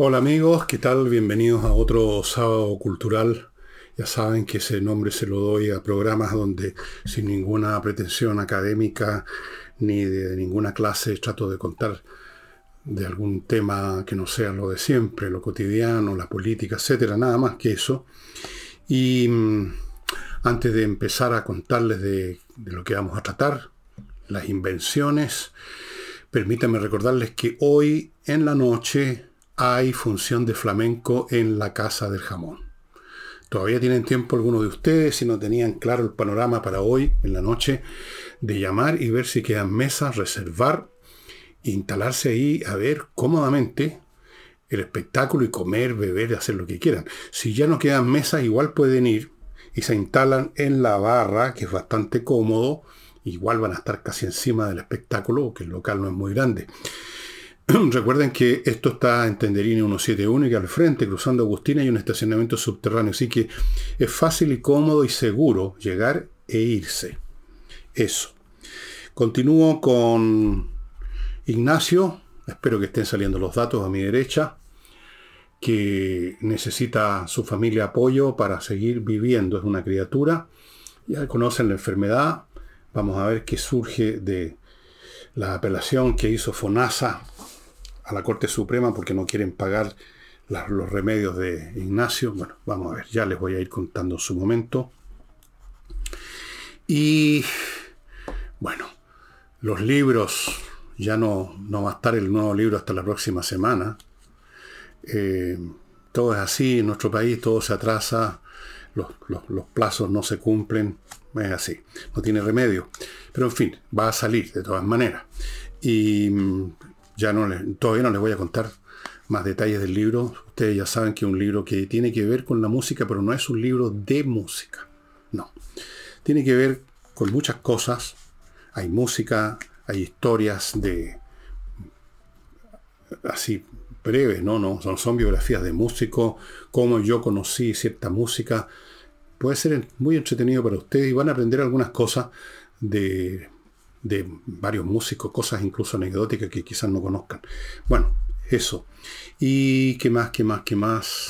Hola amigos, ¿qué tal? Bienvenidos a otro sábado cultural. Ya saben que ese nombre se lo doy a programas donde sin ninguna pretensión académica ni de ninguna clase trato de contar de algún tema que no sea lo de siempre, lo cotidiano, la política, etcétera, nada más que eso. Y mm, antes de empezar a contarles de, de lo que vamos a tratar, las invenciones, permítanme recordarles que hoy en la noche hay función de flamenco en la Casa del Jamón. Todavía tienen tiempo algunos de ustedes, si no tenían claro el panorama para hoy, en la noche, de llamar y ver si quedan mesas, reservar, instalarse ahí a ver cómodamente el espectáculo y comer, beber, hacer lo que quieran. Si ya no quedan mesas, igual pueden ir y se instalan en la barra, que es bastante cómodo. Igual van a estar casi encima del espectáculo, que el local no es muy grande. Recuerden que esto está en Tenderini 171 y que al frente, cruzando Agustina, hay un estacionamiento subterráneo. Así que es fácil y cómodo y seguro llegar e irse. Eso. Continúo con Ignacio. Espero que estén saliendo los datos a mi derecha. Que necesita su familia apoyo para seguir viviendo. Es una criatura. Ya conocen la enfermedad. Vamos a ver qué surge de la apelación que hizo FONASA a la Corte Suprema porque no quieren pagar los remedios de Ignacio. Bueno, vamos a ver, ya les voy a ir contando su momento. Y bueno, los libros, ya no, no va a estar el nuevo libro hasta la próxima semana. Eh, todo es así en nuestro país, todo se atrasa, los, los, plazos no se cumplen, es así, no tiene remedio. Pero en fin, va a salir de todas maneras. Y ya no todavía no les voy a contar más detalles del libro. Ustedes ya saben que es un libro que tiene que ver con la música, pero no es un libro de música. No. Tiene que ver con muchas cosas. Hay música, hay historias de así breves, no, no, son, son biografías de músicos, cómo yo conocí cierta música. Puede ser muy entretenido para ustedes y van a aprender algunas cosas de de varios músicos, cosas incluso anecdóticas que quizás no conozcan. Bueno, eso. ¿Y qué más, qué más, qué más?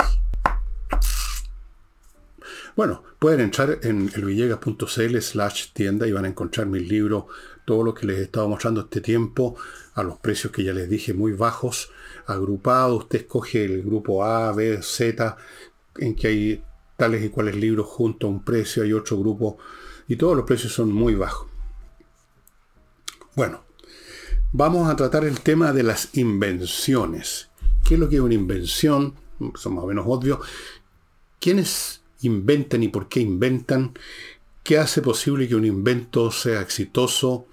Bueno, pueden entrar en elvillegas.cl slash tienda y van a encontrar mis libros, todo lo que les he estado mostrando este tiempo, a los precios que ya les dije, muy bajos, agrupados. Usted escoge el grupo A, B, Z, en que hay tales y cuales libros junto a un precio, hay otro grupo, y todos los precios son muy bajos. Bueno, vamos a tratar el tema de las invenciones. ¿Qué es lo que es una invención? Son más o menos obvio. ¿Quiénes inventan y por qué inventan? ¿Qué hace posible que un invento sea exitoso?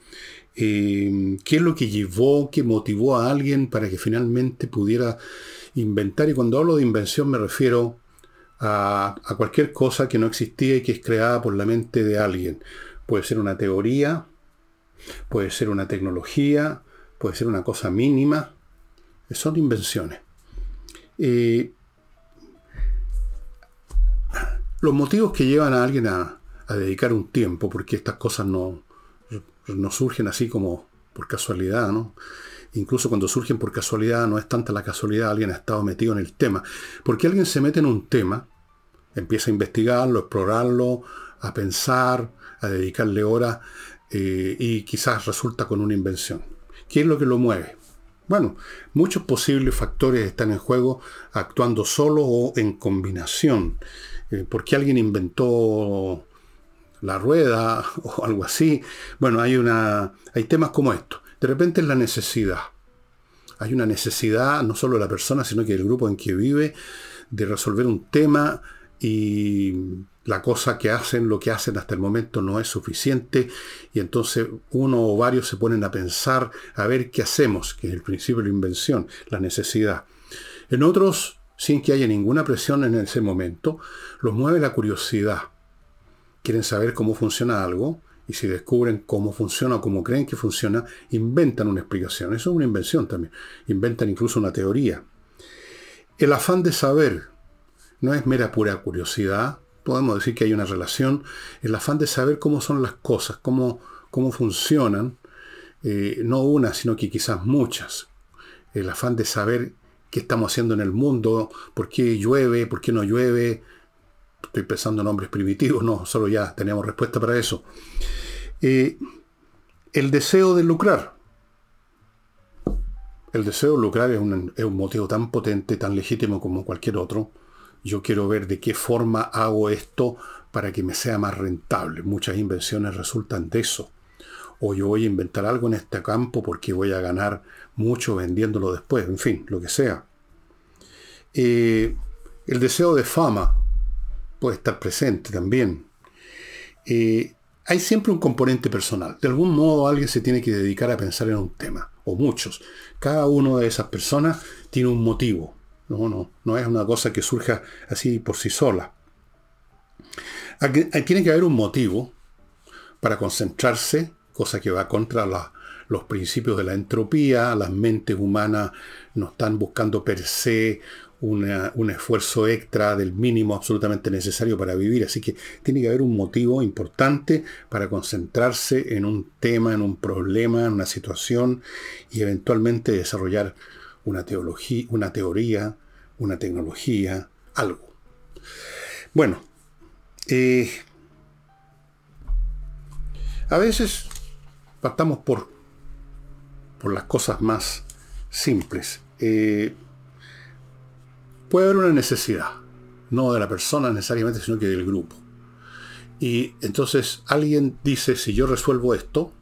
Eh, ¿Qué es lo que llevó, qué motivó a alguien para que finalmente pudiera inventar? Y cuando hablo de invención me refiero a, a cualquier cosa que no existía y que es creada por la mente de alguien. Puede ser una teoría, Puede ser una tecnología, puede ser una cosa mínima. Son invenciones. los motivos que llevan a alguien a, dedicar un tiempo, porque estas cosas no, no surgen así como por casualidad, ¿no? Incluso cuando surgen por casualidad, no es tanta la casualidad, alguien ha estado metido en el tema. Porque alguien se mete en un tema, empieza a investigarlo, a explorarlo, a pensar, a dedicarle horas, eh, y quizás resulta con una invención. ¿Qué es lo que lo mueve? Bueno, muchos posibles factores están en juego actuando solo o en combinación. Eh, ¿Por qué alguien inventó la rueda o algo así? Bueno, hay, una, hay temas como esto. De repente es la necesidad. Hay una necesidad, no solo de la persona, sino que del grupo en que vive, de resolver un tema y la cosa que hacen, lo que hacen hasta el momento no es suficiente y entonces uno o varios se ponen a pensar a ver qué hacemos, que es el principio de la invención, la necesidad. En otros, sin que haya ninguna presión en ese momento, los mueve la curiosidad. Quieren saber cómo funciona algo y si descubren cómo funciona o cómo creen que funciona, inventan una explicación. Eso es una invención también. Inventan incluso una teoría. El afán de saber no es mera pura curiosidad, podemos decir que hay una relación, el afán de saber cómo son las cosas, cómo, cómo funcionan, eh, no una, sino que quizás muchas. El afán de saber qué estamos haciendo en el mundo, por qué llueve, por qué no llueve. Estoy pensando en nombres primitivos, no, solo ya tenemos respuesta para eso. Eh, el deseo de lucrar. El deseo de lucrar es un, es un motivo tan potente, tan legítimo como cualquier otro. Yo quiero ver de qué forma hago esto para que me sea más rentable. Muchas invenciones resultan de eso. O yo voy a inventar algo en este campo porque voy a ganar mucho vendiéndolo después. En fin, lo que sea. Eh, el deseo de fama puede estar presente también. Eh, hay siempre un componente personal. De algún modo alguien se tiene que dedicar a pensar en un tema, o muchos. Cada una de esas personas tiene un motivo. No, no, no es una cosa que surja así por sí sola. tiene que haber un motivo para concentrarse, cosa que va contra los principios de la entropía. Las mentes humanas no están buscando per se un esfuerzo extra del mínimo absolutamente necesario para vivir. Así que tiene que haber un motivo importante para concentrarse en un tema, en un problema, en una situación y eventualmente desarrollar una teología, una teoría, una tecnología, algo. Bueno, eh, a veces partamos por, por las cosas más simples. Eh, puede haber una necesidad, no de la persona necesariamente, sino que del grupo. Y entonces alguien dice, si yo resuelvo esto,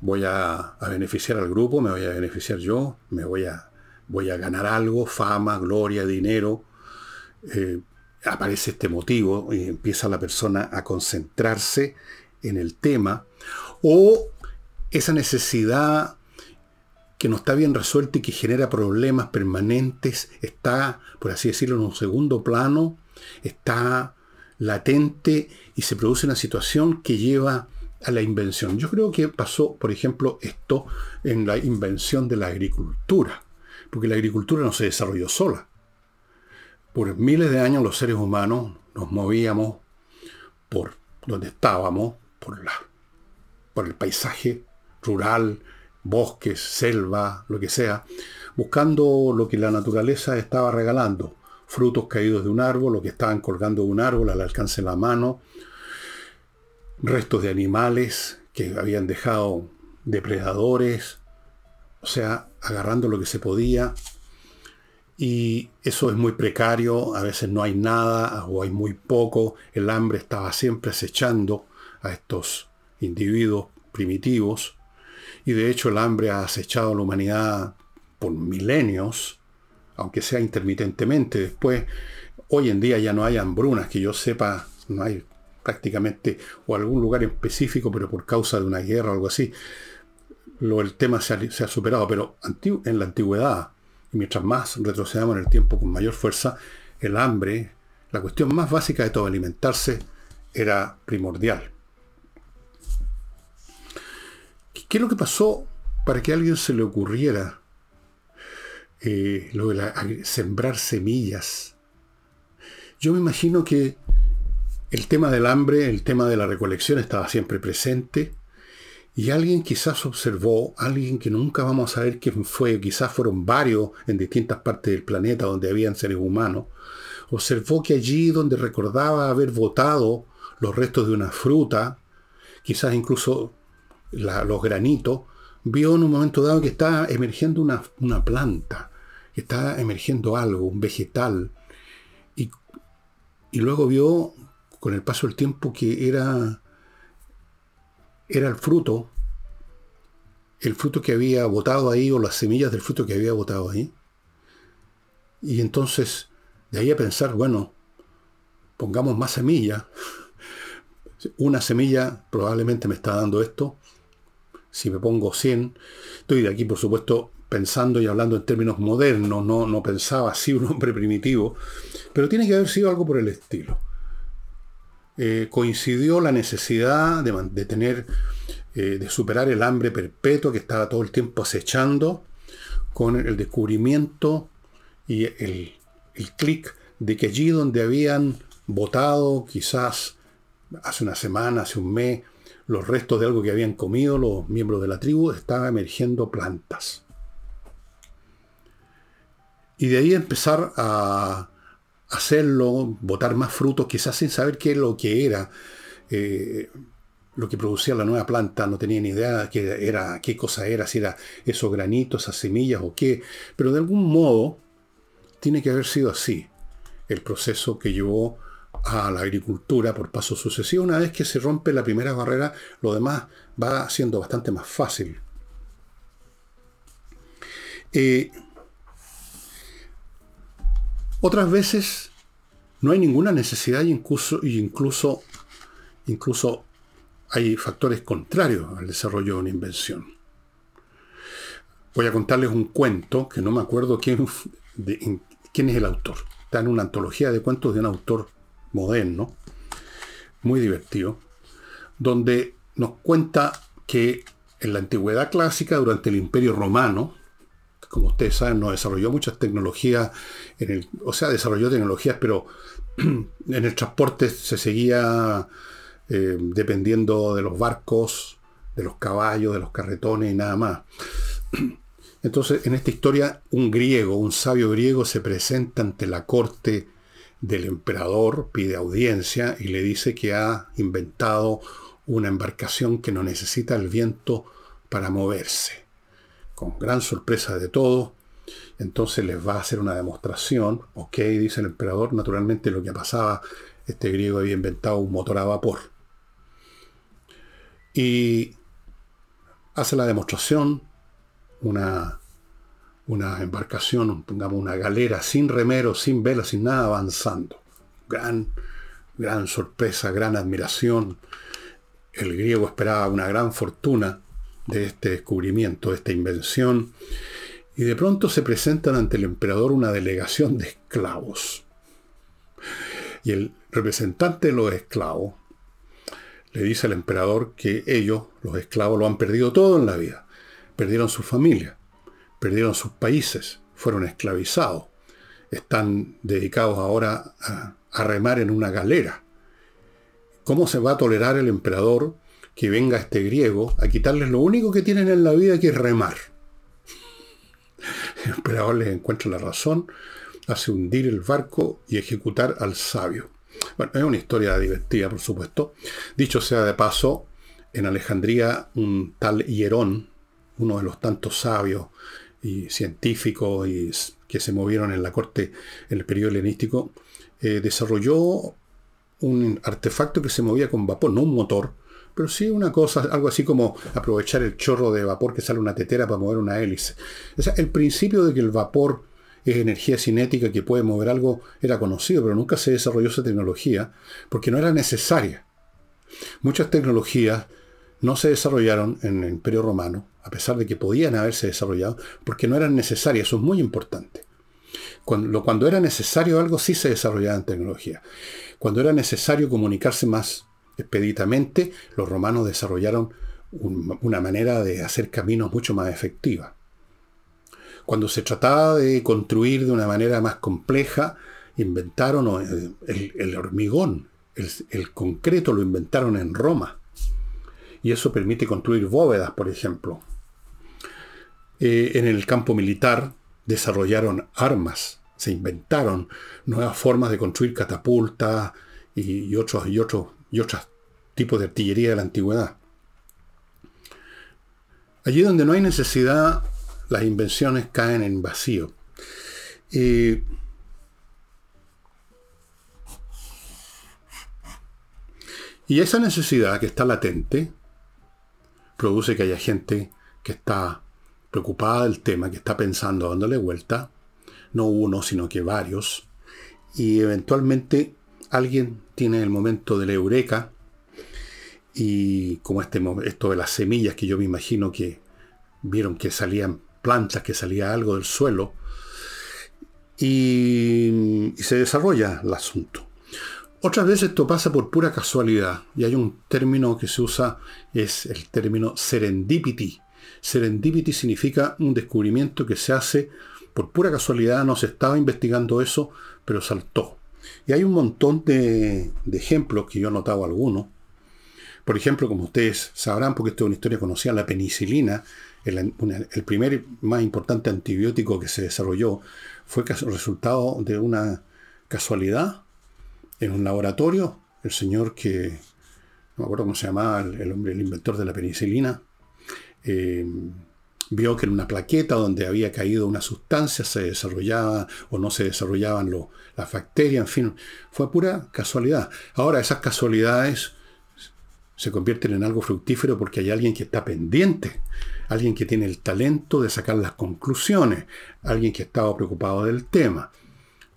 voy a, beneficiar al grupo, me voy a beneficiar yo, me voy a, voy a ganar algo, fama, gloria, dinero. Eh, aparece este motivo y empieza la persona a concentrarse en el tema. O esa necesidad que no está bien resuelto y que genera problemas permanentes, está, por así decirlo, en un segundo plano, está latente y se produce una situación que lleva a la invención. Yo creo que pasó, por ejemplo, esto en la invención de la agricultura, porque la agricultura no se desarrolló sola. Por miles de años los seres humanos nos movíamos por donde estábamos, por, la, por el paisaje rural, bosques, selva, lo que sea, buscando lo que la naturaleza estaba regalando, frutos caídos de un árbol, lo que estaban colgando de un árbol al alcance de la mano, restos de animales que habían dejado depredadores, o sea, agarrando lo que se podía. Y eso es muy precario, a veces no hay nada o hay muy poco, el hambre estaba siempre acechando a estos individuos primitivos y de hecho el hambre ha acechado a la humanidad por milenios, aunque sea intermitentemente. Después, hoy en día ya no hay hambrunas, que yo sepa, no hay prácticamente, o algún lugar específico, pero por causa de una guerra o algo así. Lo, el tema se ha, superado, pero en la antigüedad, y mientras más retrocedamos en el tiempo con mayor fuerza, el hambre, la cuestión más básica de todo alimentarse, era primordial. ¿Qué es lo que pasó para que a alguien se le ocurriera eh, lo de sembrar semillas? Yo me imagino que el tema del hambre, el tema de la recolección estaba siempre presente y alguien quizás observó, alguien que nunca vamos a saber quién fue, quizás fueron varios en distintas partes del planeta donde habían seres humanos, observó que allí donde recordaba haber botado los restos de una fruta, quizás incluso los granitos, vio en un momento dado que estaba emergiendo una, planta, que estaba emergiendo algo, un vegetal. Y, y, luego vio, con el paso del tiempo, que era, era el fruto, el fruto que había botado ahí, o las semillas del fruto que había botado ahí. Y entonces, de ahí a pensar, bueno, pongamos más semillas. Una semilla probablemente me está dando esto, si me pongo 100, estoy de aquí por supuesto pensando y hablando en términos modernos, no, no pensaba así un hombre primitivo, pero tiene que haber sido algo por el estilo. Eh, coincidió la necesidad de, tener, eh, de superar el hambre perpetuo que estaba todo el tiempo acechando, con el descubrimiento y el, el clic de que allí donde habían votado, quizás hace una semana, hace un mes, los restos de algo que habían comido los miembros de la tribu, estaban emergiendo plantas. Y de ahí empezar a hacerlo, botar más frutos, quizás sin saber qué es lo que era, eh, lo que producía la nueva planta, no tenía ni idea qué, era, qué cosa era, si era esos granitos, esas semillas o qué, pero de algún modo tiene que haber sido así el proceso que llevó a la agricultura por paso sucesivo. Una vez que se rompe la primera barrera, lo demás va siendo bastante más fácil. Eh, otras veces no hay ninguna necesidad y incluso, incluso, incluso hay factores contrarios al desarrollo de una invención. Voy a contarles un cuento que no me acuerdo quién, quién es el autor. Está en una antología de cuentos de un autor moderno, muy divertido, donde nos cuenta que en la antigüedad clásica, durante el Imperio Romano, como ustedes saben, no desarrolló muchas tecnologías, o sea, desarrolló tecnologías, pero en el transporte se seguía eh, dependiendo de los barcos, de los caballos, de los carretones y nada más. Entonces, en esta historia, un griego, un sabio griego, se presenta ante la corte del emperador, pide audiencia y le dice que ha inventado una embarcación que no necesita el viento para moverse con gran sorpresa de todos. Entonces les va a hacer una demostración. Ok, dice el emperador. Naturalmente lo que pasaba, este griego había inventado un motor a vapor. Y hace la demostración, una, una embarcación, pongamos una galera sin remero, sin vela, sin nada, avanzando. Gran, gran sorpresa, gran admiración. El griego esperaba una gran fortuna de este descubrimiento, de esta invención, y de pronto se presentan ante el emperador una delegación de esclavos. Y el representante de los esclavos le dice al emperador que ellos, los esclavos, lo han perdido todo en la vida. Perdieron su familia, perdieron sus países, fueron esclavizados. Están dedicados ahora a, a remar en una galera. ¿Cómo se va a tolerar el emperador que venga este griego a quitarles lo único que tienen en la vida que es remar. El emperador les encuentra la razón, hace hundir el barco y ejecutar al sabio. Bueno, es una historia divertida, por supuesto. Dicho sea de paso, en Alejandría un tal Hierón, uno de los tantos sabios y científicos que se movieron en la corte en el periodo helenístico, eh, desarrolló un artefacto que se movía con vapor, no un motor, pero sí una cosa, algo así como aprovechar el chorro de vapor que sale una tetera para mover una hélice. El principio de que el vapor es energía cinética que puede mover algo era conocido, pero nunca se desarrolló esa tecnología porque no era necesaria. Muchas tecnologías no se desarrollaron en el Imperio Romano, a pesar de que podían haberse desarrollado, porque no eran necesarias. Eso es muy importante. Cuando, cuando era necesario algo, sí se desarrollaba en tecnología. Cuando era necesario comunicarse más expeditamente, los romanos desarrollaron una manera de hacer caminos mucho más efectiva. Cuando se trataba de construir de una manera más compleja, inventaron eh, el, hormigón, el, concreto lo inventaron en Roma. Y eso permite construir bóvedas, por ejemplo. Eh, en el campo militar desarrollaron armas, se inventaron nuevas formas de construir catapultas y, otros, y otros y otros tipos de artillería de la antigüedad. Allí donde no hay necesidad, las invenciones caen en vacío. y esa necesidad que está latente produce que haya gente que está preocupada del tema, que está pensando dándole vuelta, no uno, sino que varios, y eventualmente alguien tiene el momento de la eureka y como este, esto de las semillas que yo me imagino que vieron que salían plantas, que salía algo del suelo y, y se desarrolla el asunto. Otras veces esto pasa por pura casualidad y hay un término que se usa, es el término serendipity. Serendipity significa un descubrimiento que se hace por pura casualidad, no se estaba investigando eso, pero saltó. Y hay un montón de, ejemplos que yo he notado algunos. Por ejemplo, como ustedes sabrán, porque esto es una historia conocida, la penicilina el, primer más importante antibiótico que se desarrolló fue resultado de una casualidad en un laboratorio. El señor que, no me acuerdo cómo se llamaba, el, hombre, el inventor de la penicilina, eh, vio que en una plaqueta donde había caído una sustancia se desarrollaba o no se desarrollaban las bacterias, en fin, fue pura casualidad. Ahora esas casualidades se convierten en algo fructífero porque hay alguien que está pendiente, alguien que tiene el talento de sacar las conclusiones, alguien que estaba preocupado del tema.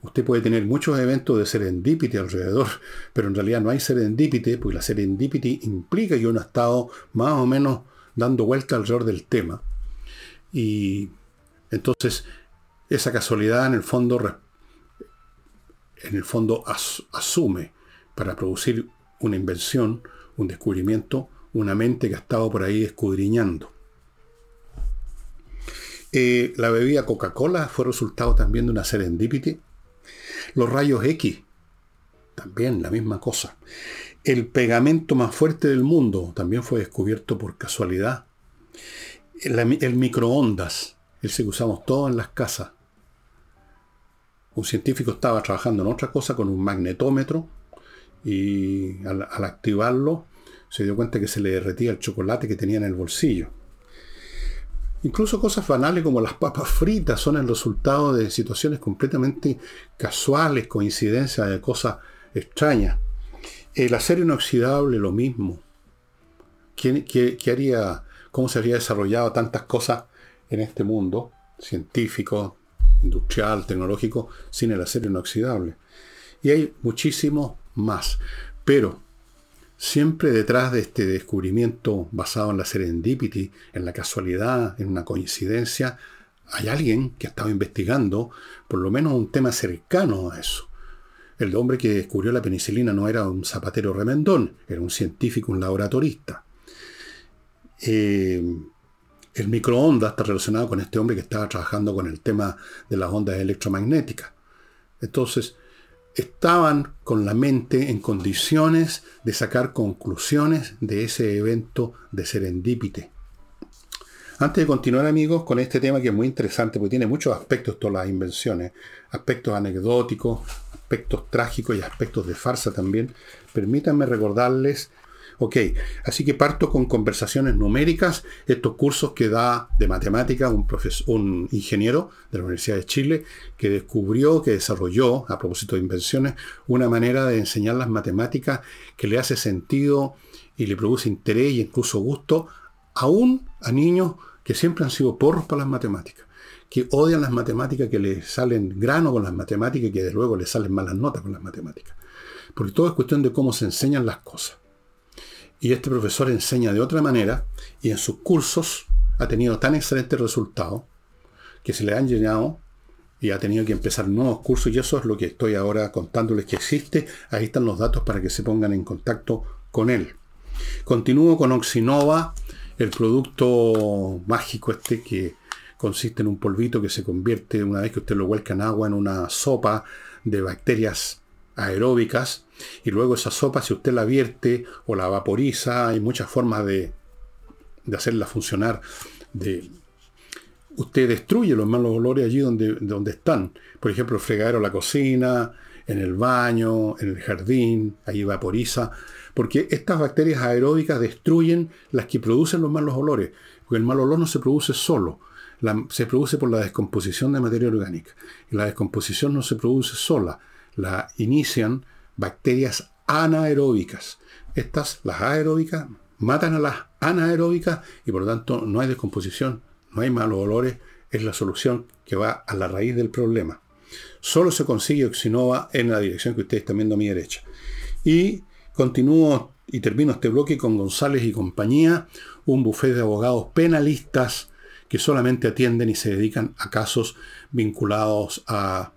Usted puede tener muchos eventos de serendipity alrededor, pero en realidad no hay serendipity, porque la serendipity implica que uno ha estado más o menos dando vuelta alrededor del tema. Y entonces esa casualidad en el fondo, en el fondo asume para producir una invención, un descubrimiento, una mente que ha estado por ahí escudriñando. Eh, la bebida Coca-Cola fue resultado también de una serendipity. Los rayos X, también la misma cosa. El pegamento más fuerte del mundo también fue descubierto por casualidad. El, microondas, ese que usamos todos en las casas. Un científico estaba trabajando en otra cosa con un magnetómetro y al, activarlo se dio cuenta que se le derretía el chocolate que tenía en el bolsillo. Incluso cosas banales como las papas fritas son el resultado de situaciones completamente casuales, coincidencias de cosas extrañas. El acero inoxidable, lo mismo. ¿Qué, haría, cómo se habría desarrollado tantas cosas en este mundo científico, industrial, tecnológico, sin el acero inoxidable? Y hay muchísimo más. Pero siempre detrás de este descubrimiento basado en la serendipity, en la casualidad, en una coincidencia, hay alguien que ha estado investigando por lo menos un tema cercano a eso. El hombre que descubrió la penicilina no era un zapatero remendón, era un científico, un laboratorista. Eh, el microondas está relacionado con este hombre que estaba trabajando con el tema de las ondas electromagnéticas. Entonces, estaban con la mente en condiciones de sacar conclusiones de ese evento de serendipite. Antes de continuar amigos con este tema que es muy interesante porque tiene muchos aspectos todas las invenciones, aspectos anecdóticos, aspectos trágicos y aspectos de farsa también, permítanme recordarles Ok, así que parto con conversaciones numéricas, estos cursos que da de matemática un, un ingeniero de la Universidad de Chile que descubrió, que desarrolló, a propósito de invenciones, una manera de enseñar las matemáticas que le hace sentido y le produce interés e incluso gusto, aún a niños que siempre han sido porros para las matemáticas que odian las matemáticas, que les salen grano con las matemáticas y que de luego les salen malas notas con las matemáticas. Porque todo es cuestión de cómo se enseñan las cosas. Y este profesor enseña de otra manera y en sus cursos ha tenido tan excelentes resultados que se le han llenado y ha tenido que empezar nuevos cursos y eso es lo que estoy ahora contándoles que existe. Ahí están los datos para que se pongan en contacto con él. Continúo con Oxinova, el producto mágico este que consiste en un polvito que se convierte una vez que usted lo vuelca en agua en una sopa de bacterias aeróbicas y luego esa sopa, si usted la vierte o la vaporiza, hay muchas formas de, hacerla funcionar. De, usted destruye los malos olores allí donde, donde están. Por ejemplo, el fregadero, la cocina, en el baño, en el jardín, ahí vaporiza. Porque estas bacterias aeróbicas destruyen las que producen los malos olores. Porque el mal olor no se produce solo. se produce por la descomposición de materia orgánica. Y la descomposición no se produce sola. La inician bacterias anaeróbicas. Estas, las aeróbicas, matan a las anaeróbicas y por lo tanto no hay descomposición, no hay malos olores, es la solución que va a la raíz del problema. Solo se consigue Oxinova en la dirección que ustedes están viendo a mi derecha. Y continúo y termino este bloque con González y compañía, un bufete de abogados penalistas que solamente atienden y se dedican a casos vinculados a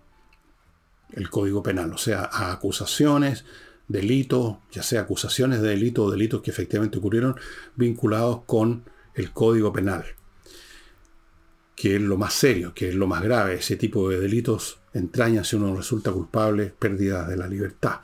el Código Penal, o sea, a acusaciones, delitos, ya sea acusaciones de delitos o delitos que efectivamente ocurrieron vinculados con el Código Penal, que es lo más serio, que es lo más grave. Ese tipo de delitos entraña si uno resulta culpable, pérdida de la libertad.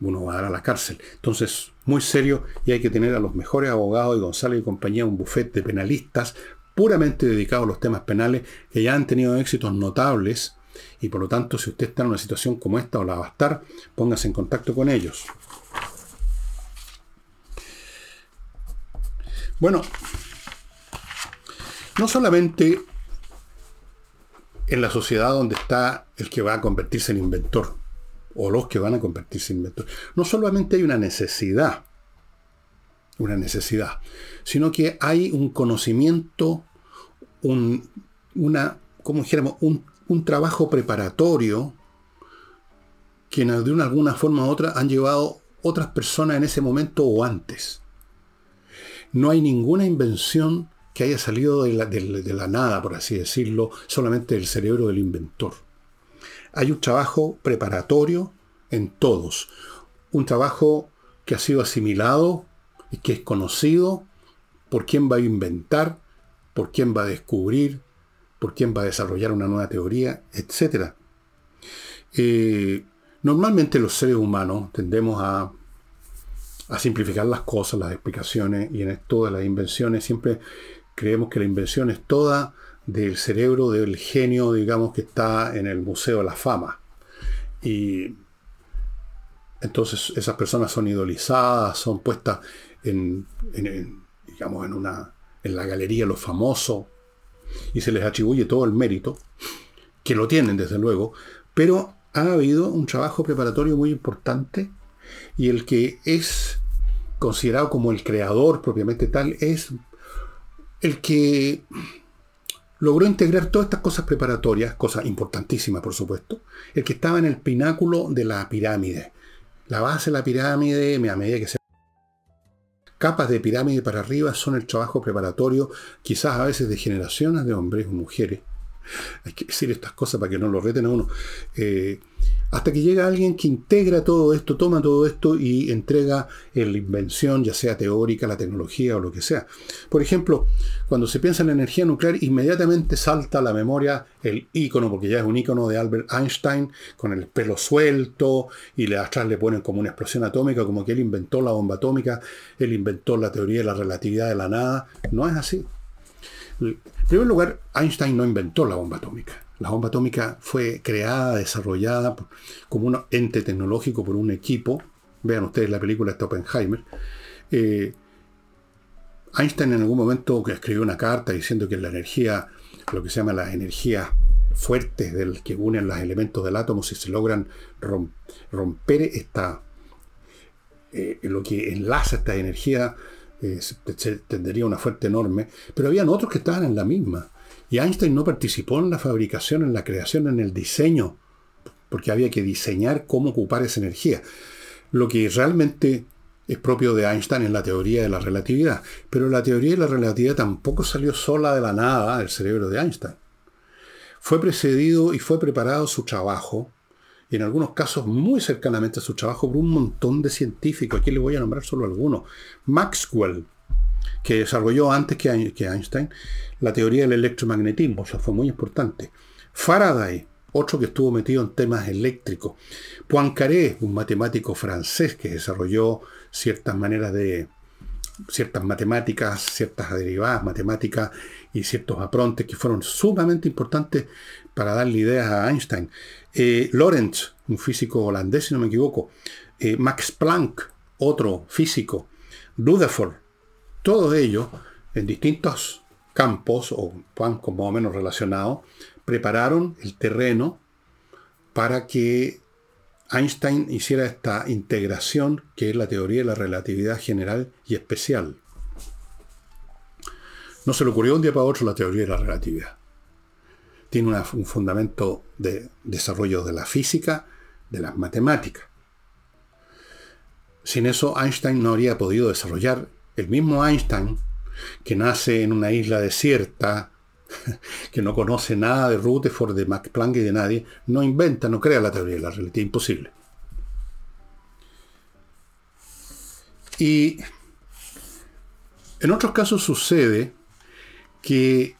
Uno va a dar a la cárcel. Entonces, muy serio y hay que tener a los mejores abogados y González y compañía un bufete de penalistas puramente dedicados a los temas penales, que ya han tenido éxitos notables, y por lo tanto, si usted está en una situación como esta o la va a estar, póngase en contacto con ellos. Bueno, no solamente en la sociedad donde está el que va a convertirse en inventor, o los que van a convertirse en inventor, no solamente hay una necesidad, una necesidad, sino que hay un conocimiento, un, una, como dijéramos, un, un trabajo preparatorio que de una alguna forma u otra han llevado otras personas en ese momento o antes. No hay ninguna invención que haya salido de la, de la, nada, por así decirlo, solamente del cerebro del inventor. Hay un trabajo preparatorio en todos. Un trabajo que ha sido asimilado y que es conocido por quién va a inventar, por quién va a descubrir, por quién va a desarrollar una nueva teoría, etc. Eh, normalmente los seres humanos tendemos a, simplificar las cosas, las explicaciones, y en todas las invenciones siempre creemos que la invención es toda del cerebro, del genio, digamos, que está en el Museo de la Fama. Y entonces esas personas son idolizadas, son puestas en, digamos, en, una, en la galería los famosos, y se les atribuye todo el mérito, que lo tienen desde luego, pero ha habido un trabajo preparatorio muy importante y el que es considerado como el creador propiamente tal es el que logró integrar todas estas cosas preparatorias, cosas importantísimas por supuesto, el que estaba en el pináculo de la pirámide. La base de la pirámide, a medida que se capas de pirámide para arriba son el trabajo preparatorio, quizás a veces de generaciones de hombres o mujeres. Hay que decir estas cosas para que no lo reten a uno. Eh, hasta que llega alguien que integra todo esto, toma todo esto y entrega la invención, ya sea teórica, la tecnología o lo que sea. Por ejemplo, cuando se piensa en la energía nuclear, inmediatamente salta a la memoria el ícono, porque ya es un ícono de Albert Einstein, con el pelo suelto, y atrás le ponen como una explosión atómica, como que él inventó la bomba atómica, él inventó la teoría de la relatividad de la nada. No es así. En primer lugar, Einstein no inventó la bomba atómica. La bomba atómica fue creada, desarrollada como un ente tecnológico por un equipo. Vean ustedes la película de Oppenheimer. Eh, Einstein en algún momento escribió una carta diciendo que la energía, lo que se llama las energías fuertes que unen los elementos del átomo, si se logran romper esta, eh, lo que enlaza esta energía, eh, tendría una fuerte enorme, pero habían otros que estaban en la misma. Y Einstein no participó en la fabricación, en la creación, en el diseño, porque había que diseñar cómo ocupar esa energía. Lo que realmente es propio de Einstein en la teoría de la relatividad. Pero la teoría de la relatividad tampoco salió sola de la nada del cerebro de Einstein. Fue precedido y fue preparado su trabajo, en algunos casos muy cercanamente a su trabajo, por un montón de científicos. Aquí le voy a nombrar solo algunos. Maxwell, que desarrolló antes que Einstein la teoría del electromagnetismo, eso fue muy importante. Faraday, otro que estuvo metido en temas eléctricos. Poincaré, un matemático francés que desarrolló ciertas maneras de ciertas matemáticas, ciertas derivadas matemáticas y ciertos aprontes que fueron sumamente importantes para darle ideas a Einstein. Eh, Lorentz, un físico holandés, si no me equivoco. Eh, Max Planck, otro físico. Rutherford, todos ellos en distintos campos o campos más o menos relacionados, prepararon el terreno para que Einstein hiciera esta integración que es la teoría de la relatividad general y especial. No se le ocurrió un día para otro la teoría de la relatividad. Tiene un fundamento de desarrollo de la física, de las matemáticas. Sin eso Einstein no habría podido desarrollar el mismo Einstein, que nace en una isla desierta, que no conoce nada de Rutherford, de Max Planck y de nadie, no inventa, no crea la teoría de la relatividad, imposible. Y en otros casos sucede que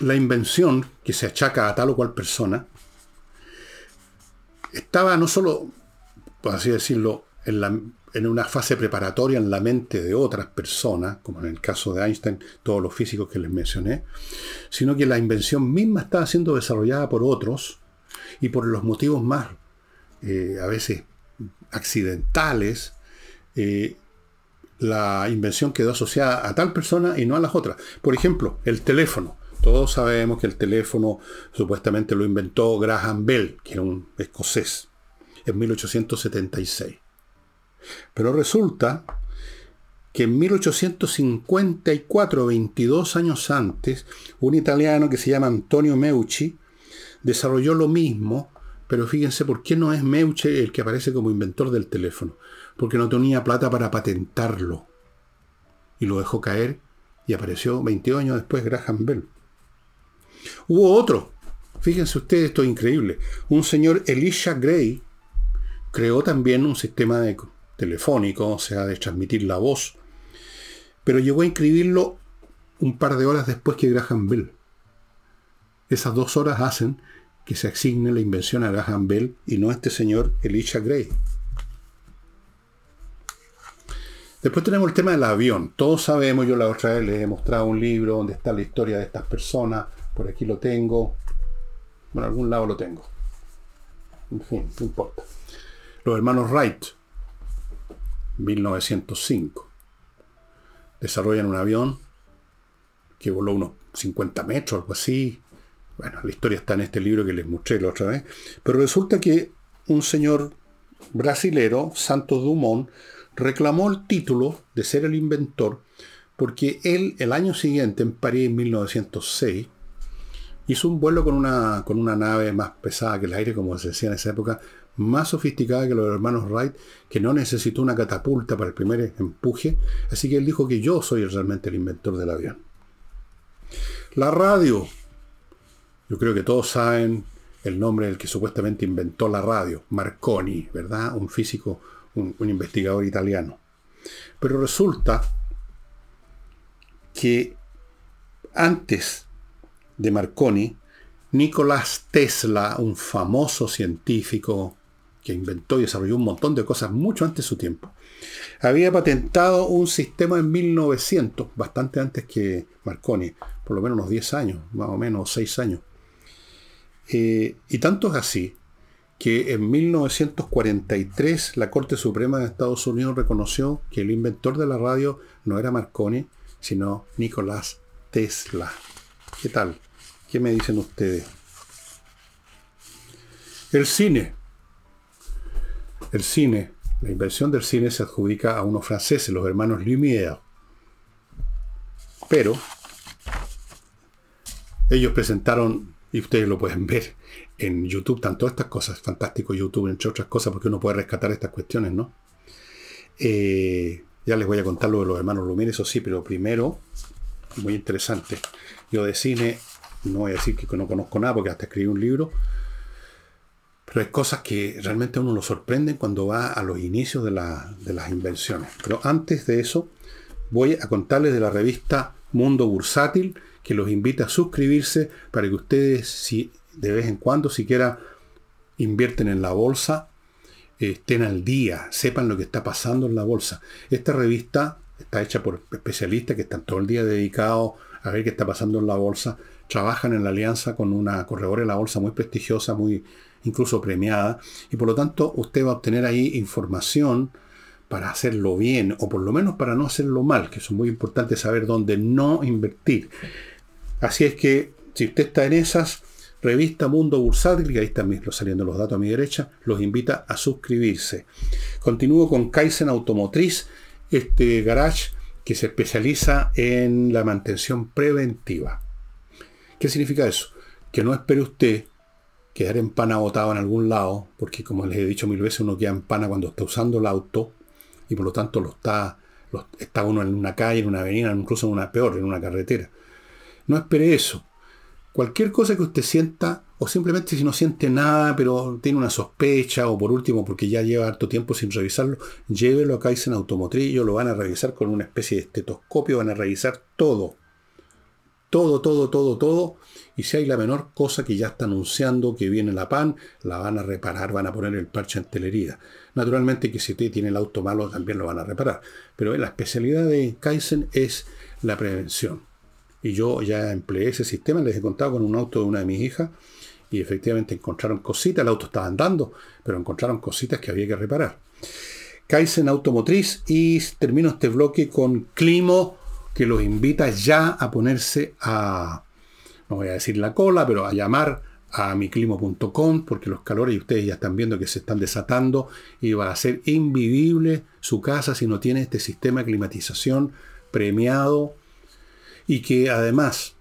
la invención que se achaca a tal o cual persona estaba no solo, por así decirlo, en una fase preparatoria en la mente de otras personas, como en el caso de Einstein, todos los físicos que les mencioné, sino que la invención misma estaba siendo desarrollada por otros y por los motivos más, eh, a veces, accidentales, eh, la invención quedó asociada a tal persona y no a las otras. Por ejemplo, el teléfono. Todos sabemos que el teléfono supuestamente lo inventó Graham Bell, que era un escocés, en 1876. Pero resulta que en 1854, 22 años antes, un italiano que se llama Antonio Meucci desarrolló lo mismo, pero fíjense por qué no es Meucci el que aparece como inventor del teléfono, porque no tenía plata para patentarlo. Y lo dejó caer y apareció 22 años después Graham Bell. Hubo otro, fíjense ustedes, esto es increíble, un señor Elisha Gray creó también un sistema de telefónico, o sea, de transmitir la voz, pero llegó a inscribirlo un par de horas después que Graham Bell. Esas dos horas hacen que se asigne la invención a Graham Bell y no a este señor Elisha Gray. Después tenemos el tema del avión. Todos sabemos, yo la otra vez les he mostrado un libro donde está la historia de estas personas. Por aquí lo tengo. Bueno, algún lado lo tengo. En fin, no importa. Los hermanos Wright, 1905. Desarrollan un avión que voló unos 50 metros, algo así. Bueno, la historia está en este libro que les mostré la otra vez. Pero resulta que un señor brasilero, Santos Dumont, reclamó el título de ser el inventor porque él el año siguiente, en París, en 1906, hizo un vuelo con una, con una nave más pesada que el aire, como se decía en esa época, más sofisticada que los hermanos Wright, que no necesitó una catapulta para el primer empuje, así que él dijo que yo soy realmente el inventor del avión. La radio. Yo creo que todos saben el nombre del que supuestamente inventó la radio, Marconi, ¿verdad? Un físico, un, un investigador italiano. Pero resulta que antes de Marconi, Nicolás Tesla, un famoso científico que inventó y desarrolló un montón de cosas mucho antes de su tiempo. Había patentado un sistema en 1900, bastante antes que Marconi, por lo menos unos 10 años, más o menos 6 años. Eh, y tanto es así que en 1943 la Corte Suprema de Estados Unidos reconoció que el inventor de la radio no era Marconi, sino Nicolás Tesla. ¿Qué tal? ¿Qué me dicen ustedes? El cine. El cine, la invención del cine se adjudica a unos franceses, los hermanos Lumière. Pero ellos presentaron, y ustedes lo pueden ver en YouTube, tanto estas cosas, fantástico YouTube, entre otras cosas, porque uno puede rescatar estas cuestiones, ¿no? Eh, ya les voy a contar lo de los hermanos Lumière, eso sí, pero primero, muy interesante. Yo de cine no voy a decir que no conozco nada, porque hasta escribí un libro, pero hay cosas que realmente uno lo sorprenden cuando va a los inicios de, las invenciones. Pero antes de eso, voy a contarles de la revista Mundo Bursátil, que los invita a suscribirse para que ustedes, si de vez en cuando, siquiera invierten en la bolsa, estén al día, sepan lo que está pasando en la bolsa. Esta revista está hecha por especialistas que están todo el día dedicados a ver qué está pasando en la bolsa. Trabajan en la alianza con una corredora de la bolsa muy prestigiosa, muy incluso premiada, y por lo tanto usted va a obtener ahí información para hacerlo bien, o por lo menos para no hacerlo mal, que es muy importante saber dónde no invertir. Así es que si usted está en esas, revista Mundo Bursátil, que ahí están saliendo los datos a mi derecha, los invita a suscribirse. Continúo con Kaizen Automotriz, este garage que se especializa en la mantención preventiva. ¿Qué significa eso? Que no espere usted quedar en pana botado en algún lado, porque como les he dicho mil veces, uno queda en pana cuando está usando el auto y por lo tanto lo está, está uno en una calle, en una avenida, incluso en una peor, en una carretera. No espere eso. Cualquier cosa que usted sienta, o simplemente si no siente nada, pero tiene una sospecha, o por último, porque ya lleva harto tiempo sin revisarlo, llévelo a Kaizen Automotriz, lo van a revisar con una especie de estetoscopio, van a revisar todo. Todo, todo, todo, todo. Y si hay la menor cosa que ya está anunciando que viene la PAN, la van a reparar, van a poner el parche en telería. Naturalmente que si usted tiene el auto malo también lo van a reparar. Pero la especialidad de Kaizen es la prevención. Y yo ya empleé ese sistema, les he contado con un auto de una de mis hijas, y efectivamente encontraron cositas, el auto estaba andando, pero encontraron cositas que había que reparar. Kaizen Automotriz y termino este bloque con Climo, que los invita ya a ponerse a, no voy a decir la cola, pero a llamar a miclimo.com porque los calores y ustedes ya están viendo que se están desatando y va a ser invivible su casa si no tiene este sistema de climatización premiado y que además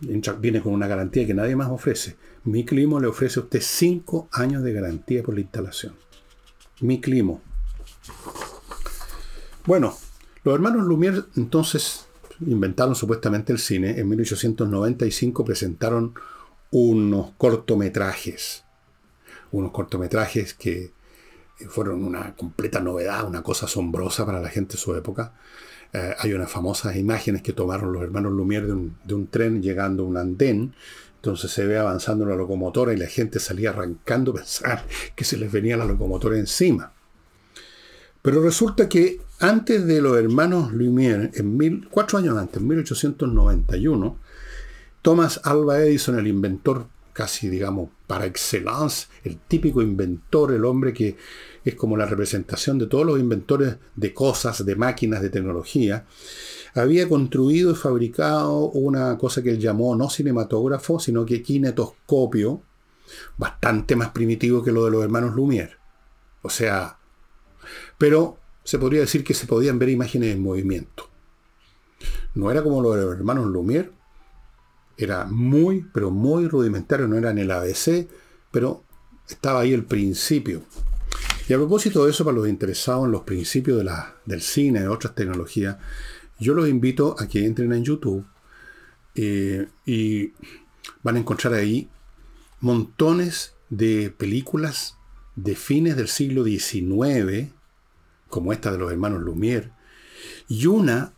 viene con una garantía que nadie más ofrece. Mi Climo le ofrece a usted 5 años de garantía por la instalación. Mi Climo. Bueno, los hermanos Lumière entonces inventaron supuestamente el cine. En 1895 presentaron unos cortometrajes. Unos cortometrajes que fueron una completa novedad, una cosa asombrosa para la gente de su época. Eh, hay unas famosas imágenes que tomaron los hermanos Lumière de un, tren llegando a un andén. Entonces se ve avanzando la locomotora y la gente salía arrancando a pensar que se les venía la locomotora encima. Pero resulta que antes de los hermanos Lumière, en cuatro años antes, en 1891, Thomas Alva Edison, el inventor casi, digamos, para excelencia, el típico inventor, el hombre que es como la representación de todos los inventores de cosas, de máquinas, de tecnología, había construido y fabricado una cosa que él llamó no cinematógrafo, sino que kinetoscopio, bastante más primitivo que lo de los hermanos Lumière. O sea, pero se podría decir que se podían ver imágenes en movimiento. No era como los hermanos Lumière, era muy, pero muy rudimentario, no era en el ABC, pero estaba ahí el principio. Y a propósito de eso, para los interesados en los principios de del cine, de otras tecnologías, yo los invito a que entren en YouTube eh, y van a encontrar ahí montones de películas de fines del siglo XIX, como esta de los hermanos Lumière, y una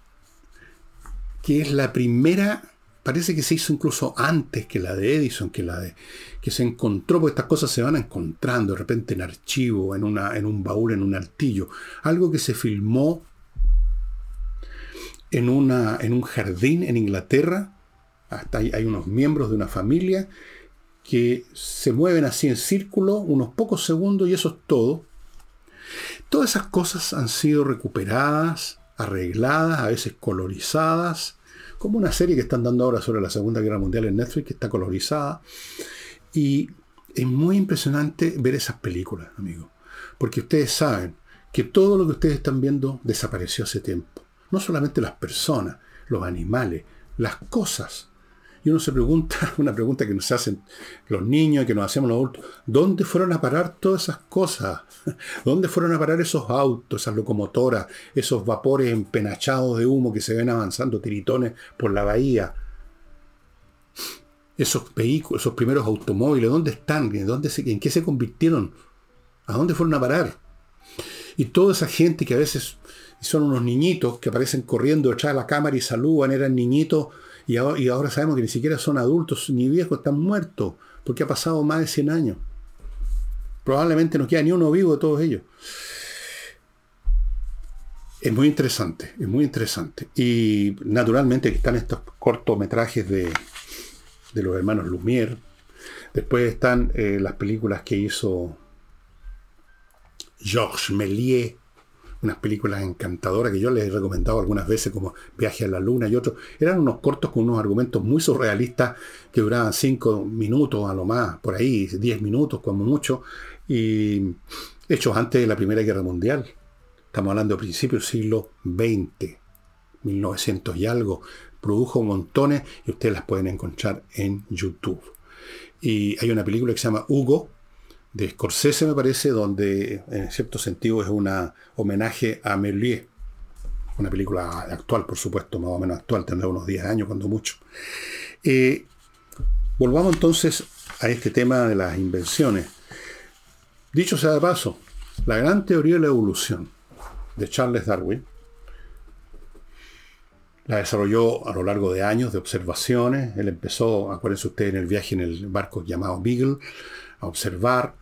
que es la primera parece que se hizo incluso antes que la de Edison, que la de que se encontró, porque estas cosas se van encontrando de repente en archivo, en, una, en un baúl, en un altillo. Algo que se filmó en, una, en un jardín en Inglaterra. Hasta hay, hay unos miembros de una familia que se mueven así en círculo unos pocos segundos y eso es todo. Todas esas cosas han sido recuperadas, arregladas, a veces colorizadas, como una serie que están dando ahora sobre la Segunda Guerra Mundial en Netflix, que está colorizada. Y es muy impresionante ver esas películas, amigos. Porque ustedes saben que todo lo que ustedes están viendo desapareció hace tiempo. No solamente las personas, los animales, las cosas. Y uno se pregunta, una pregunta que nos hacen los niños y que nos hacemos los adultos, ¿dónde fueron a parar todas esas cosas? ¿Dónde fueron a parar esos autos, esas locomotoras, esos vapores empenachados de humo que se ven avanzando tiritones por la bahía? Esos vehículos, esos primeros automóviles, ¿dónde están? ¿Dónde ¿En qué se convirtieron? ¿A dónde fueron a parar? Y toda esa gente que a veces son unos niñitos que aparecen corriendo detrás de la cámara y saludan, eran niñitos y ahora, sabemos que ni siquiera son adultos ni viejos, están muertos, porque ha pasado más de 100 años. Probablemente no queda ni uno vivo de todos ellos. Es muy interesante, es muy interesante. Y naturalmente están estos cortometrajes de, de los hermanos Lumière. Después están eh, las películas que hizo Georges Méliès, unas películas encantadoras que yo les he recomendado algunas veces como Viaje a la Luna y otros. Eran unos cortos con unos argumentos muy surrealistas que duraban 5 minutos a lo más, por ahí, 10 minutos como mucho, y hechos antes de la Primera Guerra Mundial. Estamos hablando de principios del siglo XX, 1900 y algo. Produjo montones y ustedes las pueden encontrar en YouTube. Y hay una película que se llama Hugo, de Scorsese, me parece, donde en cierto sentido es un homenaje a Merlier. Una película actual, por supuesto, más o menos actual, tendrá unos 10 años, cuando mucho. Eh, volvamos entonces a este tema de las invenciones. Dicho sea de paso, la gran teoría de la evolución de Charles Darwin La desarrolló a lo largo de años de observaciones. Él empezó, acuérdense ustedes, en el viaje en el barco llamado Beagle, a observar.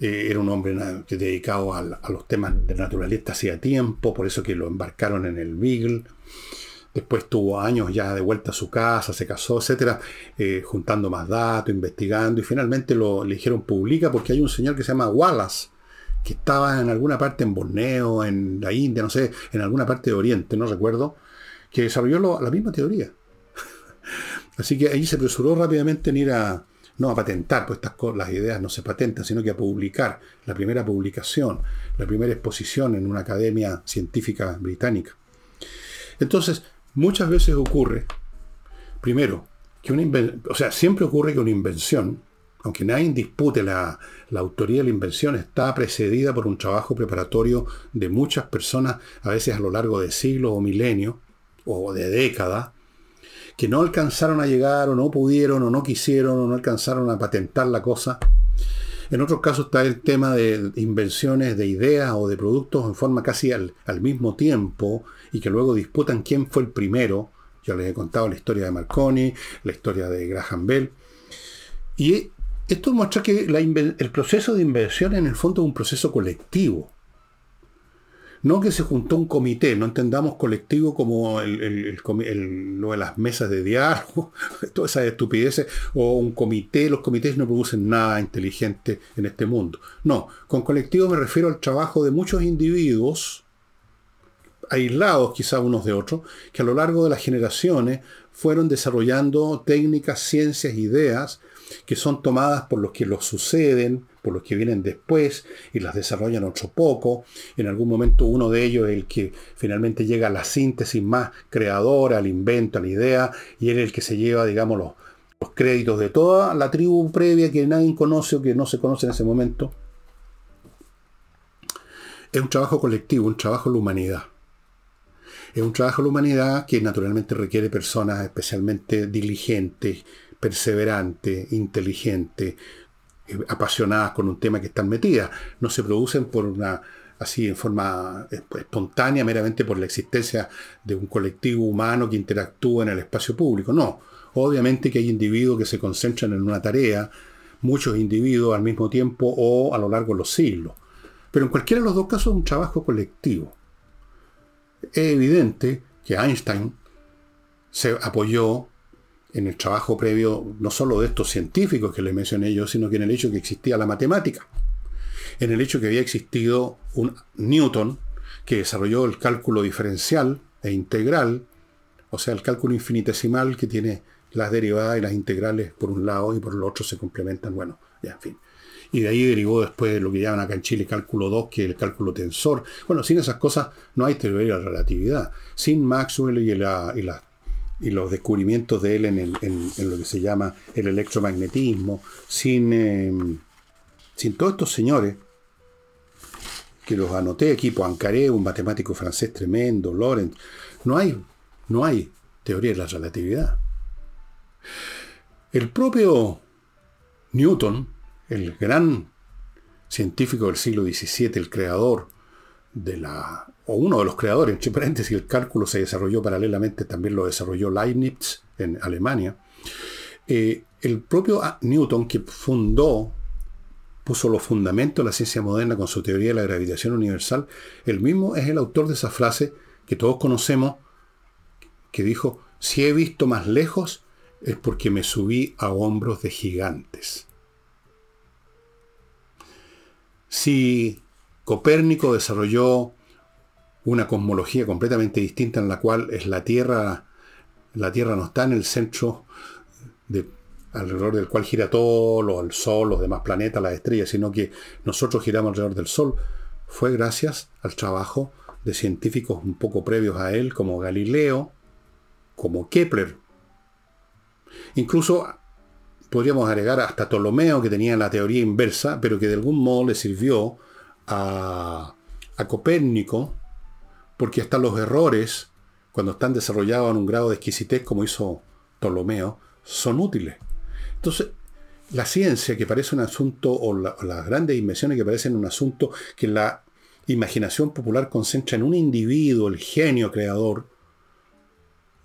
Eh, era un hombre dedicado a, los temas de naturalista hacía tiempo, por eso que lo embarcaron en el Beagle. Después tuvo años ya de vuelta a su casa, se casó, etcétera, eh, juntando más datos, investigando, y finalmente lo eligieron publica porque hay un señor que se llama Wallace, que estaba en alguna parte en Borneo, en la India, no sé, en alguna parte de Oriente, no recuerdo, que desarrolló la misma teoría. Así que ahí se apresuró rápidamente en ir a, no a patentar, pues estas las ideas no se patentan, sino que a publicar la primera publicación, la primera exposición en una academia científica británica. Entonces, muchas veces ocurre, primero, que una o sea, siempre ocurre que una invención, aunque nadie dispute la, la autoría de la invención, está precedida por un trabajo preparatorio de muchas personas, a veces a lo largo de siglos o milenios, o de décadas, que no alcanzaron a llegar o no pudieron o no quisieron o no alcanzaron a patentar la cosa. En otros casos está el tema de invenciones de ideas o de productos en forma casi al, al mismo tiempo y que luego disputan quién fue el primero. Yo les he contado la historia de Marconi, la historia de Graham Bell. Y esto muestra que el proceso de invención en el fondo es un proceso colectivo. No que se juntó un comité, no entendamos colectivo como el, lo de las mesas de diálogo, todas esas estupideces, o un comité, los comités no producen nada inteligente en este mundo. No, con colectivo me refiero al trabajo de muchos individuos, aislados quizá unos de otros, que a lo largo de las generaciones fueron desarrollando técnicas, ciencias, ideas, que son tomadas por los que los suceden, por los que vienen después y las desarrollan otro poco. En algún momento uno de ellos es el que finalmente llega a la síntesis más creadora, al invento, a la idea, y es el que se lleva, digamos, los, los créditos de toda la tribu previa que nadie conoce o que no se conoce en ese momento. Es un trabajo colectivo, un trabajo de la humanidad. Es un trabajo de la humanidad que naturalmente requiere personas especialmente diligentes, perseverante, inteligente, eh, apasionadas con un tema que están metidas. No se producen por una así en forma espontánea, meramente por la existencia de un colectivo humano que interactúa en el espacio público. No. Obviamente que hay individuos que se concentran en una tarea, muchos individuos al mismo tiempo o a lo largo de los siglos. Pero en cualquiera de los dos casos es un trabajo colectivo. Es evidente que Einstein se apoyó en el trabajo previo, no solo de estos científicos que les mencioné yo, sino que en el hecho que existía la matemática, en el hecho que había existido un Newton que desarrolló el cálculo diferencial e integral, o sea, el cálculo infinitesimal que tiene las derivadas y las integrales por un lado y por el otro se complementan, bueno, ya, en fin. Y de ahí derivó después lo que llaman acá en Chile cálculo 2, que es el cálculo tensor. Bueno, sin esas cosas no hay teoría de la relatividad. Sin Maxwell y, la, y los descubrimientos de él en, lo que se llama el electromagnetismo, sin, em, sin todos estos señores, que los anoté aquí, Poincaré, un matemático francés tremendo, Lorentz, no hay, no hay teoría de la relatividad. El propio Newton, el gran científico del siglo XVII, el creador de la, o uno de los creadores, entre paréntesis, el cálculo se desarrolló paralelamente, también lo desarrolló Leibniz en Alemania. Eh, el propio Newton, que fundó, puso los fundamentos de la ciencia moderna con su teoría de la gravitación universal, el mismo es el autor de esa frase que todos conocemos, que dijo, si he visto más lejos es porque me subí a hombros de gigantes. Si Copérnico desarrolló una cosmología completamente distinta en la cual es la Tierra, la Tierra no está en el centro de, alrededor del cual gira todo, el Sol, los demás planetas, las estrellas, sino que nosotros giramos alrededor del Sol. Fue gracias al trabajo de científicos un poco previos a él, como Galileo, como Kepler. Incluso podríamos agregar hasta Ptolomeo, que tenía la teoría inversa, pero que de algún modo le sirvió a, Copérnico, porque hasta los errores, cuando están desarrollados en un grado de exquisitez como hizo Ptolomeo, son útiles. Entonces, la ciencia que parece un asunto, o, las grandes invenciones que parecen un asunto que la imaginación popular concentra en un individuo, el genio creador,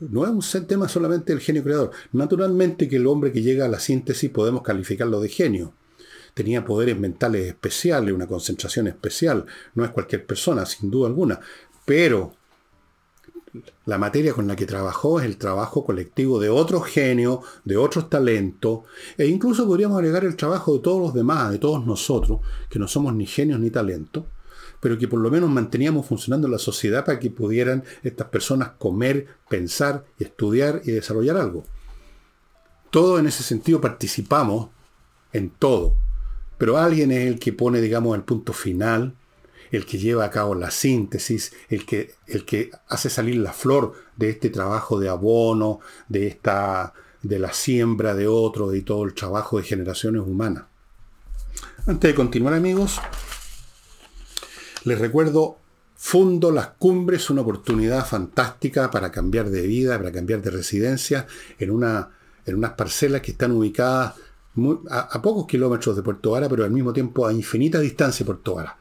no es un tema solamente del genio creador. Naturalmente que el hombre que llega a la síntesis podemos calificarlo de genio. Tenía poderes mentales especiales, una concentración especial. No es cualquier persona, sin duda alguna. Pero la materia con la que trabajó es el trabajo colectivo de otros genios, de otros talentos, e incluso podríamos agregar el trabajo de todos los demás, de todos nosotros, que no somos ni genios ni talentos, pero que por lo menos manteníamos funcionando la sociedad para que pudieran estas personas comer, pensar estudiar y desarrollar algo. Todo en ese sentido participamos en todo, pero alguien es el que pone, digamos, el punto final el que lleva a cabo la síntesis, el que, el que hace salir la flor de este trabajo de abono, de, esta, de la siembra de otro, y todo el trabajo de generaciones humanas. Antes de continuar amigos, les recuerdo, Fundo Las Cumbres, una oportunidad fantástica para cambiar de vida, para cambiar de residencia en, una, en unas parcelas que están ubicadas a, pocos kilómetros de Puerto Vara, pero al mismo tiempo a infinita distancia de Puerto Vara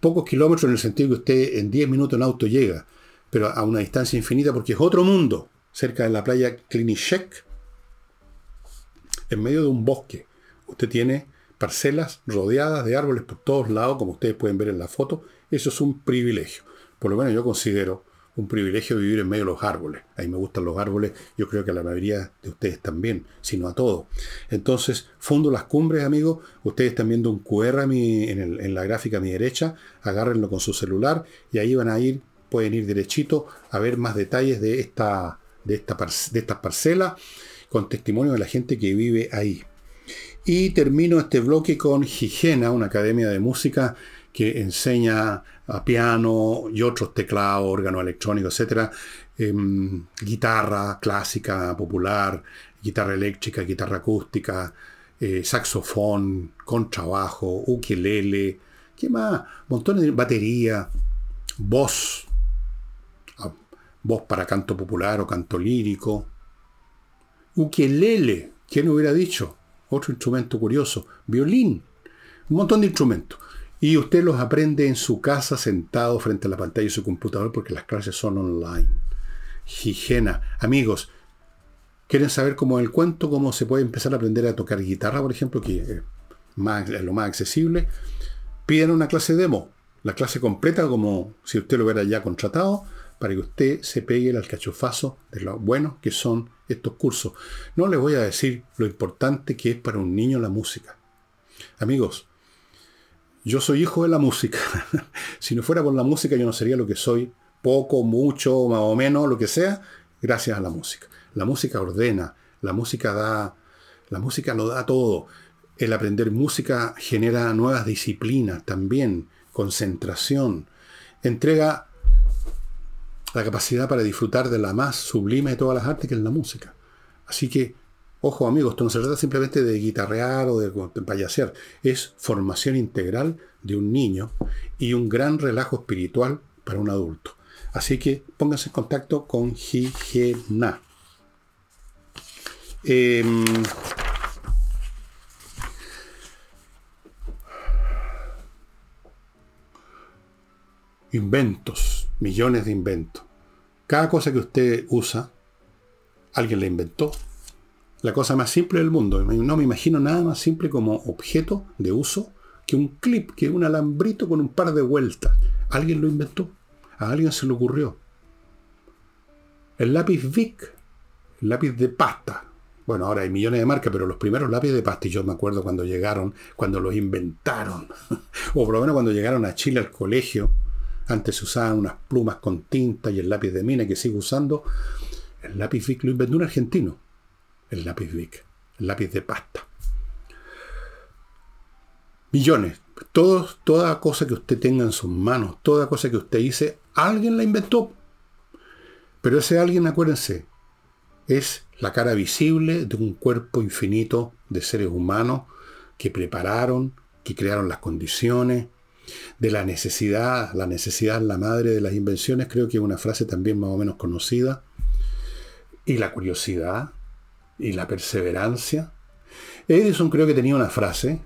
pocos kilómetros en el sentido que usted en 10 minutos en auto llega, pero a una distancia infinita porque es otro mundo, cerca de la playa Klinichek, en medio de un bosque. Usted tiene parcelas rodeadas de árboles por todos lados, como ustedes pueden ver en la foto. Eso es un privilegio. Por lo menos yo considero un privilegio vivir en medio de los árboles. A mí me gustan los árboles, yo creo que a la mayoría de ustedes también, sino a todos. Entonces, Fundo Las Cumbres, amigos, ustedes están viendo un QR en, la gráfica a mi derecha, agárrenlo con su celular y ahí van a ir, pueden ir derechito a ver más detalles de, esta, de, esta, de estas parcelas con testimonio de la gente que vive ahí. Y termino este bloque con Higiena, una academia de música que enseña a piano y otros teclados, órgano electrónico, etc. Em, guitarra clásica, popular, guitarra eléctrica, guitarra acústica, eh, saxofón, contrabajo, ukelele, ¿qué más? Montones de batería, voz, ah, voz para canto popular o canto lírico, ukelele, ¿quién hubiera dicho? Otro instrumento curioso, violín, un montón de instrumentos. Y usted los aprende en su casa sentado frente a la pantalla de su computador porque las clases son online. Higiena. Amigos, ¿quieren saber cómo el cuento, cómo se puede empezar a aprender a tocar guitarra, por ejemplo, que es, más, lo más accesible? Piden una clase demo, la clase completa como si usted lo hubiera ya contratado, para que usted se pegue el alcachofazo de lo buenos que son estos cursos. No les voy a decir lo importante que es para un niño la música. Amigos, yo soy hijo de la música. si no fuera por la música yo no sería lo que soy, poco, mucho, más o menos, lo que sea, gracias a la música. La música ordena, la música da, la música lo da todo. El aprender música genera nuevas disciplinas también, concentración, entrega la capacidad para disfrutar de la más sublime de todas las artes que es la música. Así que Ojo amigos, esto no se trata simplemente de guitarrear o de, payasear, es formación integral de un niño y un gran relajo espiritual para un adulto. Así que pónganse en contacto con Higena. Em, inventos, millones de inventos. Cada cosa que usted usa, alguien la inventó la cosa más simple del mundo. No me imagino nada más simple como objeto de uso que un clip, que un alambrito con un par de vueltas. Alguien lo inventó. A alguien se le ocurrió. El lápiz Vic, el lápiz de pasta. Bueno, ahora hay millones de marcas, pero los primeros lápices de pasta, y yo me acuerdo cuando llegaron, cuando los inventaron, o por lo menos cuando llegaron a Chile al colegio, antes se usaban unas plumas con tinta y el lápiz de mina que sigue usando, el lápiz Vic lo inventó un argentino el lápiz Bic, el lápiz de pasta. Millones. toda cosa que usted tenga en sus manos, toda cosa que usted dice, alguien la inventó. Pero ese alguien, acuérdense, es la cara visible de un cuerpo infinito de seres humanos que prepararon, que crearon las condiciones, de la necesidad, la necesidad la madre de las invenciones, creo que es una frase también más o menos conocida, y la curiosidad, y la perseverancia. Edison creo que tenía una frase,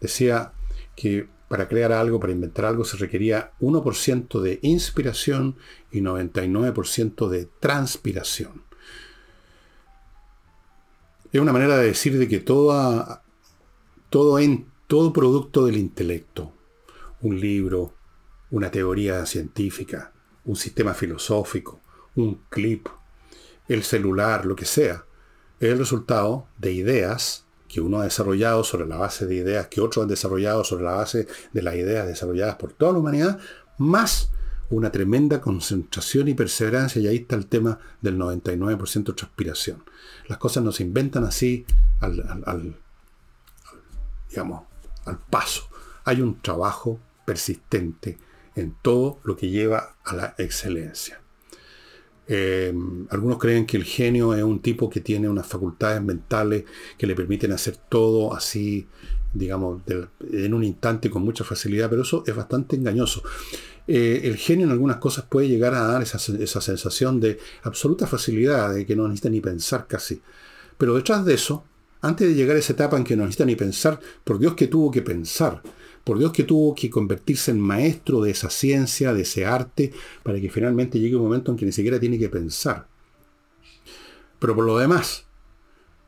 decía que para crear algo, para inventar algo, se requería 1% de inspiración y 99% de transpiración. Es una manera de decir de que todo, en, todo producto del intelecto, un libro, una teoría científica, un sistema filosófico, un clip, el celular, lo que sea, es el resultado de ideas que uno ha desarrollado sobre la base de ideas que otros han desarrollado sobre la base de las ideas desarrolladas por toda la humanidad, más una tremenda concentración y perseverancia, y ahí está el tema del 99% de transpiración. Las cosas no se inventan así al, digamos, al paso. Hay un trabajo persistente en todo lo que lleva a la excelencia. Eh, algunos creen que el genio es un tipo que tiene unas facultades mentales que le permiten hacer todo así, digamos, en un instante con mucha facilidad, pero eso es bastante engañoso. Eh, el genio en algunas cosas puede llegar a dar esa, sensación de absoluta facilidad, de que no necesita ni pensar casi. Pero detrás de eso, antes de llegar a esa etapa en que no necesita ni pensar, por Dios que tuvo que pensar, por Dios que tuvo que convertirse en maestro de esa ciencia, de ese arte, para que finalmente llegue un momento en que ni siquiera tiene que pensar. Pero por lo demás,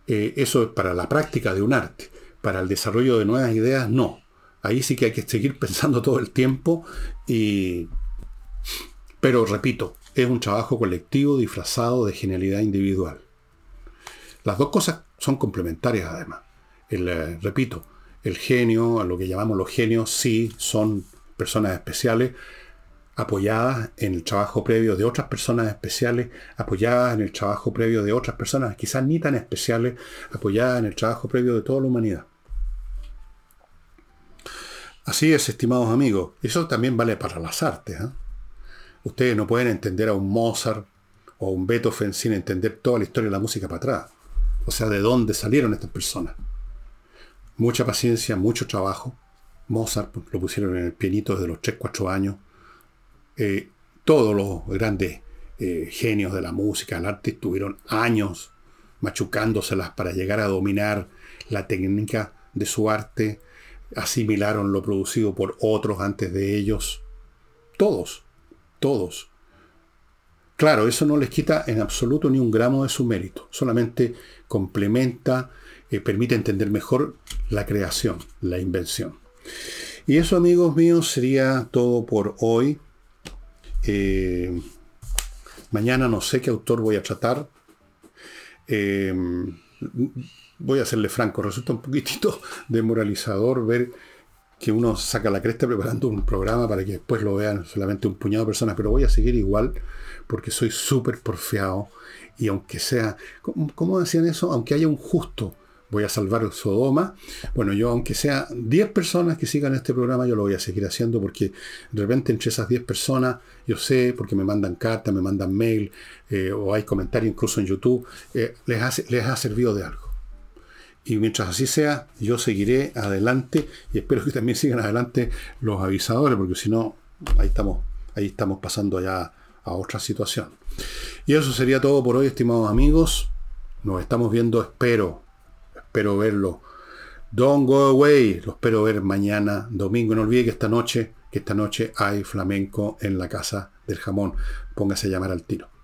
eh, eso es para la práctica de un arte. Para el desarrollo de nuevas ideas, no. Ahí sí que hay que seguir pensando todo el tiempo y... Pero repito, es un trabajo colectivo disfrazado de genialidad individual. Las dos cosas son complementarias además. El, eh, repito, el genio, a lo que llamamos los genios, sí son personas especiales, apoyadas en el trabajo previo de otras personas especiales, apoyadas en el trabajo previo de otras personas, quizás ni tan especiales, apoyadas en el trabajo previo de toda la humanidad. Así es, estimados amigos. Eso también vale para las artes. ¿eh? Ustedes no pueden entender a un Mozart o a un Beethoven sin entender toda la historia de la música para atrás. O sea, de dónde salieron estas personas. Mucha paciencia, mucho trabajo. Mozart lo pusieron en el pianito desde los 3, 4 años. Eh, todos los grandes eh, genios de la música, del arte, estuvieron años machucándoselas para llegar a dominar la técnica de su arte asimilaron lo producido por otros antes de ellos. Todos, todos. Claro, eso no les quita en absoluto ni un gramo de su mérito, solamente complementa, eh, permite entender mejor la creación, la invención. Y eso, amigos míos, sería todo por hoy. Eh, mañana no sé qué autor voy a tratar. Eh, voy a serle franco, resulta un poquitito demoralizador ver que uno saca la cresta preparando un programa para que después lo vean solamente un puñado de personas, pero voy a seguir igual porque soy súper porfiado y aunque sea, ¿cómo, decían eso? Aunque haya un justo, voy a salvar Sodoma. Bueno, yo aunque sea 10 personas que sigan este programa, yo lo voy a seguir haciendo porque de repente entre esas 10 personas, yo sé, porque me mandan cartas, me mandan mail eh, o hay comentarios incluso en YouTube, eh, les, les ha servido de algo. Y mientras así sea, yo seguiré adelante y espero que también sigan adelante los avisadores, porque si no, ahí estamos, ahí estamos pasando ya a otra situación. Y eso sería todo por hoy, estimados amigos. Nos estamos viendo, espero, espero verlo. Don't go away, lo espero ver mañana, domingo. No olvide que esta noche, que esta noche hay flamenco en la casa del jamón. Póngase a llamar al tiro.